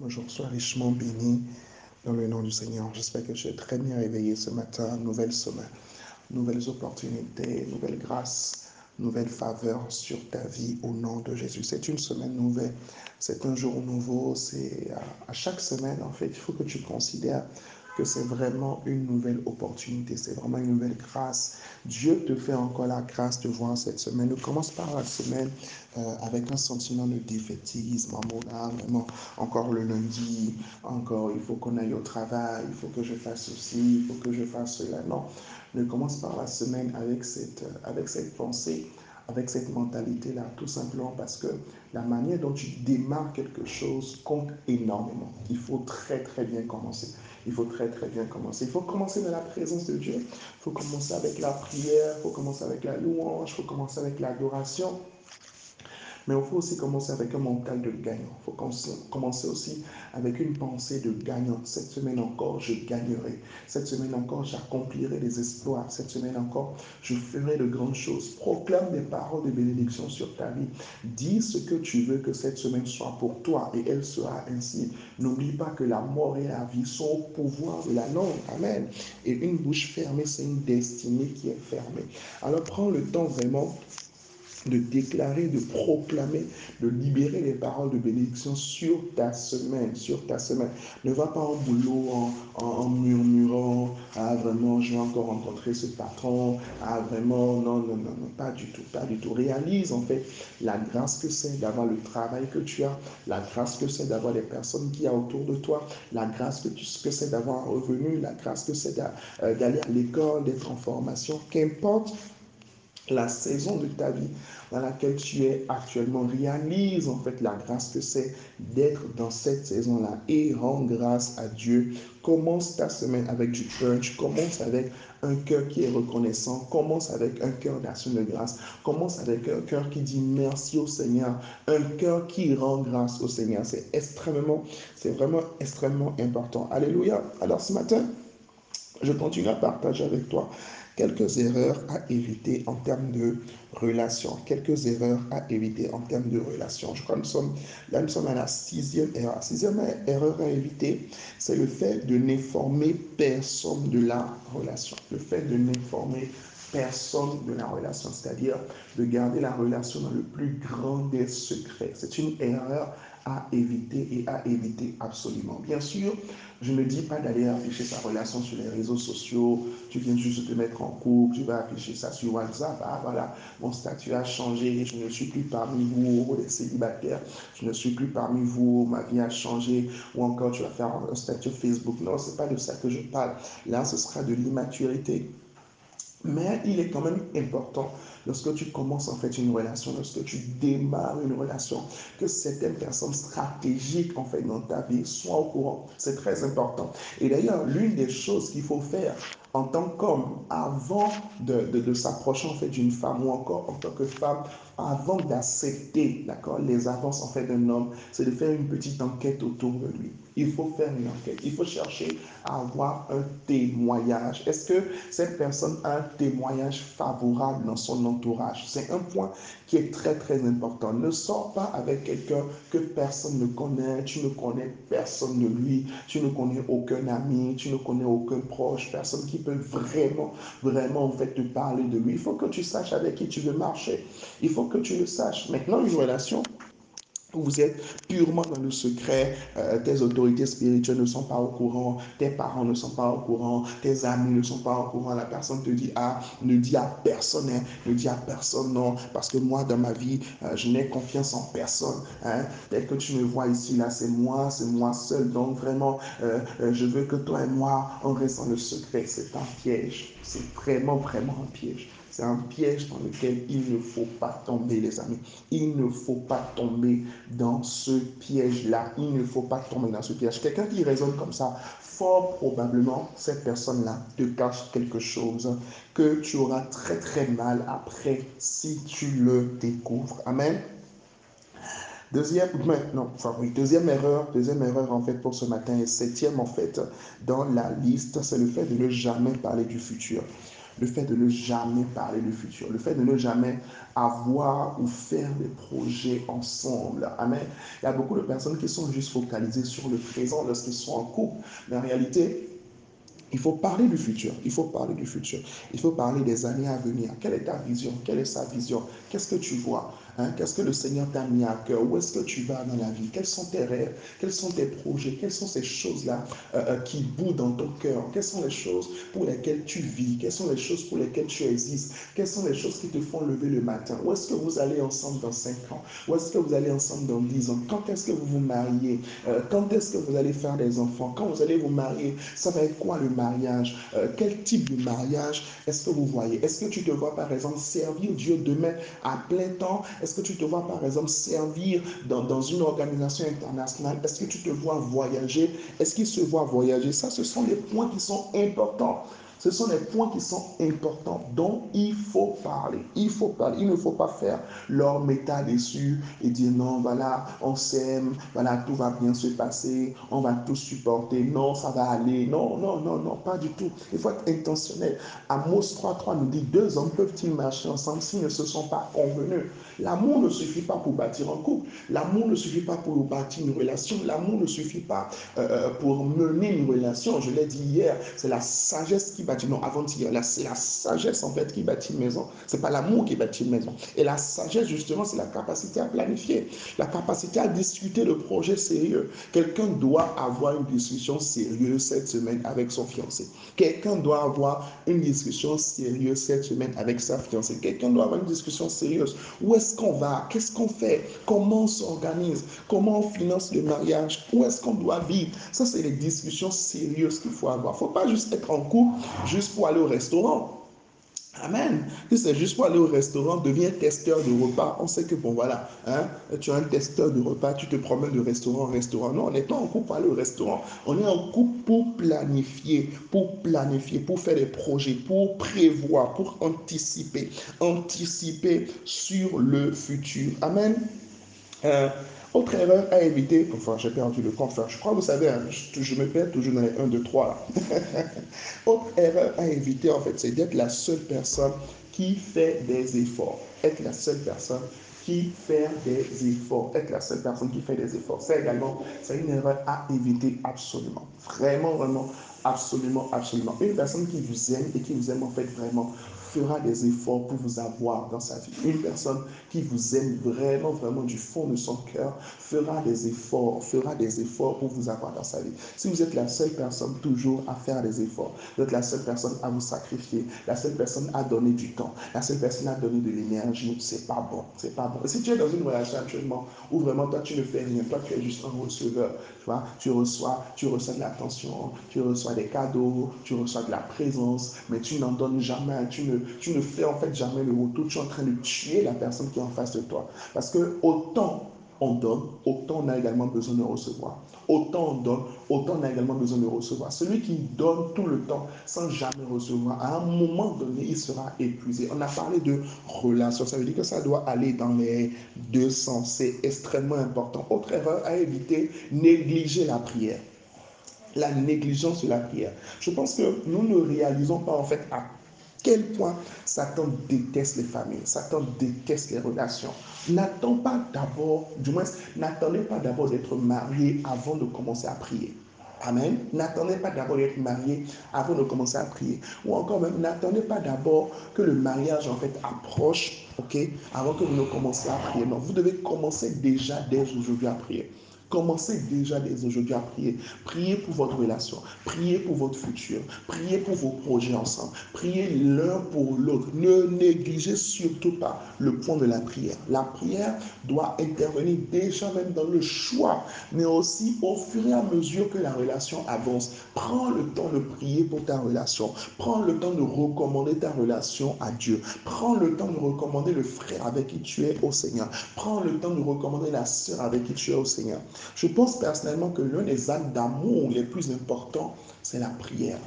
Bonjour, sois richement béni dans le nom du Seigneur. J'espère que tu es très bien réveillé ce matin. Nouvelle semaine, nouvelles opportunités, nouvelles grâces, nouvelles faveurs sur ta vie au nom de Jésus. C'est une semaine nouvelle, c'est un jour nouveau. C'est à chaque semaine, en fait, il faut que tu considères que c'est vraiment une nouvelle opportunité, c'est vraiment une nouvelle grâce. Dieu te fait encore la grâce de voir cette semaine. Ne commence pas la semaine euh, avec un sentiment de défaitisme, en mode, ah, vraiment, encore le lundi, encore, il faut qu'on aille au travail, il faut que je fasse ceci, il faut que je fasse cela. Non, ne commence pas la semaine avec cette, euh, avec cette pensée avec cette mentalité-là, tout simplement parce que la manière dont tu démarres quelque chose compte énormément. Il faut très très bien commencer. Il faut très très bien commencer. Il faut commencer dans la présence de Dieu. Il faut commencer avec la prière, il faut commencer avec la louange, il faut commencer avec l'adoration. Mais il faut aussi commencer avec un mental de gagnant. Il faut commencer aussi avec une pensée de gagnant. Cette semaine encore, je gagnerai. Cette semaine encore, j'accomplirai des exploits. Cette semaine encore, je ferai de grandes choses. Proclame des paroles de bénédiction sur ta vie. Dis ce que tu veux que cette semaine soit pour toi et elle sera ainsi. N'oublie pas que la mort et la vie sont au pouvoir de la langue. Amen. Et une bouche fermée, c'est une destinée qui est fermée. Alors prends le temps vraiment de déclarer, de proclamer, de libérer les paroles de bénédiction sur ta semaine, sur ta semaine. Ne va pas en boulot en, murmurant, ah vraiment, je vais encore rencontrer ce patron, ah vraiment, non, non, non, non, pas du tout, pas du tout. Réalise en fait la grâce que c'est d'avoir le travail que tu as, la grâce que c'est d'avoir les personnes qui y a autour de toi, la grâce que, que c'est d'avoir un revenu, la grâce que c'est euh, d'aller à l'école, d'être en formation, qu'importe la saison de ta vie dans laquelle tu es actuellement. Réalise en fait la grâce que c'est d'être dans cette saison-là et rends grâce à Dieu. Commence ta semaine avec du punch, commence avec un cœur qui est reconnaissant, commence avec un cœur d'action de grâce, commence avec un cœur qui dit merci au Seigneur, un cœur qui rend grâce au Seigneur. C'est extrêmement, c'est vraiment extrêmement important. Alléluia. Alors ce matin, je continue à partager avec toi quelques erreurs à éviter en termes de relations. Quelques erreurs à éviter en termes de relations. Je crois que nous sommes, là, nous sommes à la sixième erreur. La sixième erreur à éviter, c'est le fait de n'informer personne de la relation. Le fait de n'informer personne de la relation, c'est-à-dire de garder la relation dans le plus grand des secrets. C'est une erreur à éviter et à éviter absolument. Bien sûr, je ne dis pas d'aller afficher sa relation sur les réseaux sociaux. Tu viens juste te mettre en couple, tu vas afficher ça sur WhatsApp. Ah voilà, mon statut a changé, je ne suis plus parmi vous, les célibataires. Je ne suis plus parmi vous, ma vie a changé. Ou encore, tu vas faire un statut Facebook. Non, ce n'est pas de ça que je parle. Là, ce sera de l'immaturité. Mais il est quand même important lorsque tu commences en fait une relation, lorsque tu démarres une relation, que certaines personnes stratégiques en fait dans ta vie soient au courant. C'est très important. Et d'ailleurs, l'une des choses qu'il faut faire en tant qu'homme, avant de, s'approcher en fait d'une femme ou encore en tant que femme, avant d'accepter les avances en fait d'un homme, c'est de faire une petite enquête autour de lui. Il faut faire une enquête. Il faut chercher à avoir un témoignage. Est-ce que cette personne a un témoignage favorable dans son entourage? C'est un point qui est très très important. Ne sors pas avec quelqu'un que personne ne connaît. Tu ne connais personne de lui. Tu ne connais aucun ami. Tu ne connais aucun proche. Personne qui peut vraiment vraiment en fait te parler de lui. Il faut que tu saches avec qui tu veux marcher. Il faut que tu le saches. Maintenant, une relation, vous êtes purement dans le secret, euh, tes autorités spirituelles ne sont pas au courant, tes parents ne sont pas au courant, tes amis ne sont pas au courant, la personne te dit ah, ne dis à personne, hein, ne dis à personne non, parce que moi dans ma vie, euh, je n'ai confiance en personne. Hein. Tel que tu me vois ici, là, c'est moi, c'est moi seul, donc vraiment, euh, je veux que toi et moi, on reste dans le secret. C'est un piège, c'est vraiment, vraiment un piège. C'est un piège dans lequel il ne faut pas tomber, les amis. Il ne faut pas tomber dans ce piège-là. Il ne faut pas tomber dans ce piège. Quelqu'un qui raisonne comme ça, fort probablement, cette personne-là te cache quelque chose que tu auras très très mal après si tu le découvres. Amen. Deuxième, non, enfin oui, deuxième erreur, deuxième erreur en fait pour ce matin et septième en fait dans la liste, c'est le fait de ne jamais parler du futur. Le fait de ne jamais parler du futur, le fait de ne jamais avoir ou faire des projets ensemble. Amen. Il y a beaucoup de personnes qui sont juste focalisées sur le présent lorsqu'ils sont en couple, mais en réalité, il faut parler du futur. Il faut parler du futur. Il faut parler des années à venir. Quelle est ta vision? Quelle est sa vision? Qu'est-ce que tu vois? Hein, qu'est-ce que le Seigneur t'a mis à cœur? Où est-ce que tu vas dans la vie? Quels sont tes rêves? Quels sont tes projets? Quelles sont ces choses-là euh, euh, qui bougent dans ton cœur? Quelles sont les choses pour lesquelles tu vis? Quelles sont les choses pour lesquelles tu existes? Quelles sont les choses qui te font lever le matin? Où est-ce que vous allez ensemble dans 5 ans? Où est-ce que vous allez ensemble dans 10 ans? Quand est-ce que vous vous mariez? Euh, Quand est-ce que vous allez faire des enfants? Quand vous allez vous marier, ça va être quoi le mariage? Quel type de mariage est-ce que vous voyez? Est-ce que tu te vois par exemple servir Dieu demain à plein temps? Est-ce que tu te vois, par exemple, servir dans, dans une organisation internationale? Est-ce que tu te vois voyager? Est-ce qu'il se voit voyager? Ça, ce sont les points qui sont importants. Ce sont les points qui sont importants dont il faut parler. Il faut parler. Il ne faut pas faire leur méta dessus et dire non, voilà, on s'aime, voilà, tout va bien se passer, on va tout supporter, non, ça va aller. Non, non, non, non, pas du tout. Il faut être intentionnel. Amos 3.3 nous dit deux hommes peuvent-ils marcher ensemble s'ils ne se sont pas convenus? L'amour ne suffit pas pour bâtir un couple. L'amour ne suffit pas pour bâtir une relation. L'amour ne suffit pas euh, euh, pour mener une relation. Je l'ai dit hier, c'est la sagesse qui bâtit, non, avant-hier, c'est la sagesse en fait qui bâtit une maison. C'est pas l'amour qui bâtit une maison. Et la sagesse, justement, c'est la capacité à planifier, la capacité à discuter de projets sérieux. Quelqu'un doit avoir une discussion sérieuse cette semaine avec son fiancé. Quelqu'un doit avoir une discussion sérieuse cette semaine avec sa fiancée. Quelqu'un doit avoir une discussion sérieuse. Où est-ce qu'on va? Qu'est-ce qu'on fait? Comment on s'organise? Comment on finance le mariage? Où est-ce qu'on doit vivre? Ça, c'est les discussions sérieuses qu'il faut avoir. Il ne faut pas juste être en couple juste pour aller au restaurant. Amen. Si c'est juste pour aller au restaurant, deviens testeur de repas. On sait que, bon, voilà, hein, tu es un testeur de repas, tu te promènes de restaurant en restaurant. Non, on n'est pas en couple pour aller au restaurant. On est en couple pour planifier, pour planifier, pour faire des projets, pour prévoir, pour anticiper. Anticiper sur le futur. Amen. Euh, autre erreur à éviter, enfin j'ai perdu le compte, je crois que vous savez, hein, je, me perds toujours dans les 1, 2, 3. Autre erreur à éviter, en fait, c'est d'être la seule personne qui fait des efforts. Être la seule personne qui fait des efforts. Être la seule personne qui fait des efforts. C'est également, c'est une erreur à éviter absolument. Vraiment, vraiment, absolument, absolument. Une personne qui vous aime et qui vous aime en fait vraiment fera des efforts pour vous avoir dans sa vie. Une personne qui vous aime vraiment, vraiment du fond de son cœur fera des efforts, fera des efforts pour vous avoir dans sa vie. Si vous êtes la seule personne toujours à faire des efforts, vous êtes la seule personne à vous sacrifier, la seule personne à donner du temps, la seule personne à donner de l'énergie, c'est pas bon, c'est pas bon. si tu es dans une relation actuellement où vraiment toi tu ne fais rien, toi tu es juste un receveur, tu vois, tu reçois, tu reçois de l'attention, tu reçois des cadeaux, tu reçois de la présence, mais tu n'en donnes jamais, tu ne tu ne fais en fait jamais le retour. Tu es en train de tuer la personne qui est en face de toi. Parce que autant on donne, autant on a également besoin de recevoir. Autant on donne, autant on a également besoin de recevoir. Celui qui donne tout le temps sans jamais recevoir, à un moment donné, il sera épuisé. On a parlé de relation, ça veut dire que ça doit aller dans les deux sens. C'est extrêmement important. Autre erreur à éviter, négliger la prière. La négligence de la prière. Je pense que nous ne réalisons pas en fait à quel point Satan déteste les familles, Satan déteste les relations. N'attends pas d'abord, du moins, n'attendez pas d'abord d'être marié avant de commencer à prier. Amen. N'attendez pas d'abord d'être marié avant de commencer à prier. Ou encore même, n'attendez pas d'abord que le mariage en fait approche, ok, avant que vous ne commenciez à prier. Non, vous devez commencer déjà dès aujourd'hui à prier. Commencez déjà dès aujourd'hui à prier. Priez pour votre relation. Priez pour votre futur. Priez pour vos projets ensemble. Priez l'un pour l'autre. Ne négligez surtout pas le point de la prière. La prière doit intervenir déjà même dans le choix, mais aussi au fur et à mesure que la relation avance. Prends le temps de prier pour ta relation. Prends le temps de recommander ta relation à Dieu. Prends le temps de recommander le frère avec qui tu es au Seigneur. Prends le temps de recommander la sœur avec qui tu es au Seigneur. Je pense personnellement que l'un des actes d'amour les plus importants, c'est la prière.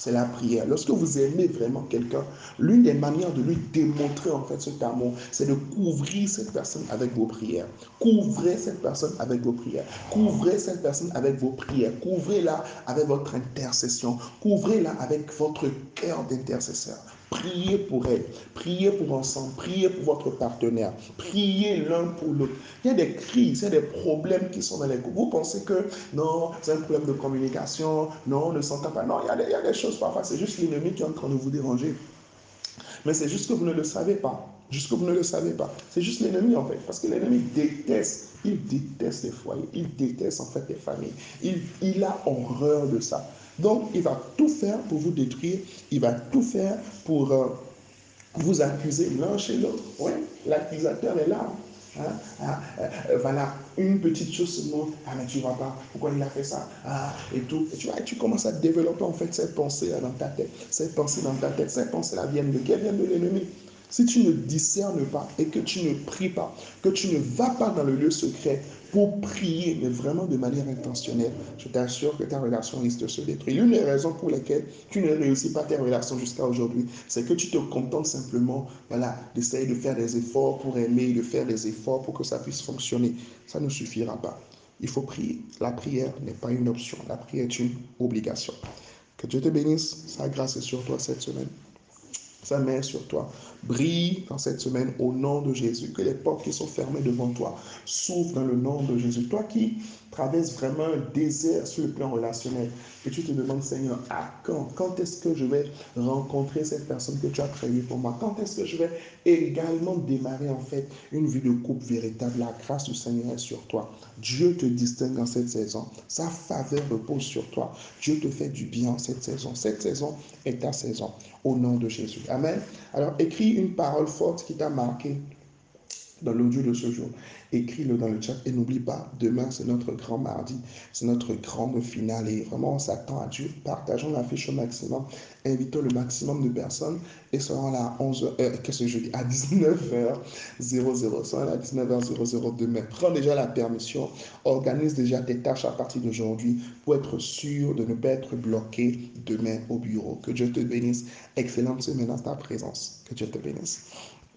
C'est la prière. Lorsque vous aimez vraiment quelqu'un, l'une des manières de lui démontrer en fait cet amour, c'est de couvrir cette personne avec vos prières. Couvrez cette personne avec vos prières. Couvrez cette personne avec vos prières. Couvrez-la avec votre intercession. Couvrez-la avec votre cœur d'intercesseur. Priez pour elle, priez pour ensemble, priez pour votre partenaire, priez l'un pour l'autre. Il y a des crises, il y a des problèmes qui sont dans les couples. Vous pensez que non, c'est un problème de communication, non, on ne s'entend pas. Non, il y, a des, il y a des choses parfois, c'est juste l'ennemi qui est en train de vous déranger. Mais c'est juste que vous ne le savez pas. Juste que vous ne le savez pas. C'est juste l'ennemi en fait. Parce que l'ennemi déteste, il déteste les foyers, il déteste en fait les familles. Il, il a horreur de ça. Donc, il va tout faire pour vous détruire. Il va tout faire pour euh, vous accuser l'un chez l'autre. Oui, l'accusateur est là. Ah, voilà, une petite chose seulement. Ah, mais tu vois pas, pourquoi il a fait ça ah, Et tout. Et tu vois, tu commences à développer en fait cette pensée dans ta tête. Cette pensée dans ta tête, cette pensée-là vient de qui vient de l'ennemi. Si tu ne discernes pas et que tu ne pries pas, que tu ne vas pas dans le lieu secret pour prier, mais vraiment de manière intentionnelle, je t'assure que ta relation risque de se détruire. L'une des raisons pour lesquelles tu ne réussis pas tes relations jusqu'à aujourd'hui, c'est que tu te contentes simplement voilà, d'essayer de faire des efforts pour aimer, de faire des efforts pour que ça puisse fonctionner. Ça ne suffira pas. Il faut prier. La prière n'est pas une option. La prière est une obligation. Que Dieu te bénisse. Sa grâce est sur toi cette semaine sa main sur toi. Brille dans cette semaine au nom de Jésus. Que les portes qui sont fermées devant toi s'ouvrent dans le nom de Jésus. Toi qui traverses vraiment un désert sur le plan relationnel et tu te demandes, Seigneur, à quand? Quand est-ce que je vais rencontrer cette personne que tu as prévue pour moi? Quand est-ce que je vais également démarrer en fait une vie de couple véritable? La grâce du Seigneur est sur toi. Dieu te distingue en cette saison. Sa faveur repose sur toi. Dieu te fait du bien en cette saison. Cette saison est ta saison. Au nom de Jésus. Amen. Alors écris une parole forte qui t'a marqué dans l'audio de ce jour. Écris-le dans le chat et n'oublie pas, demain c'est notre grand mardi, c'est notre grande finale et vraiment on s'attend à Dieu. Partageons l'affiche au maximum, invitons le maximum de personnes et serons là à 11h, euh, qu'est-ce que je dis, à 19h00, sera là à 19h00 demain. Prends déjà la permission, organise déjà tes tâches à partir d'aujourd'hui pour être sûr de ne pas être bloqué demain au bureau. Que Dieu te bénisse. Excellente semaine à ta présence. Que Dieu te bénisse.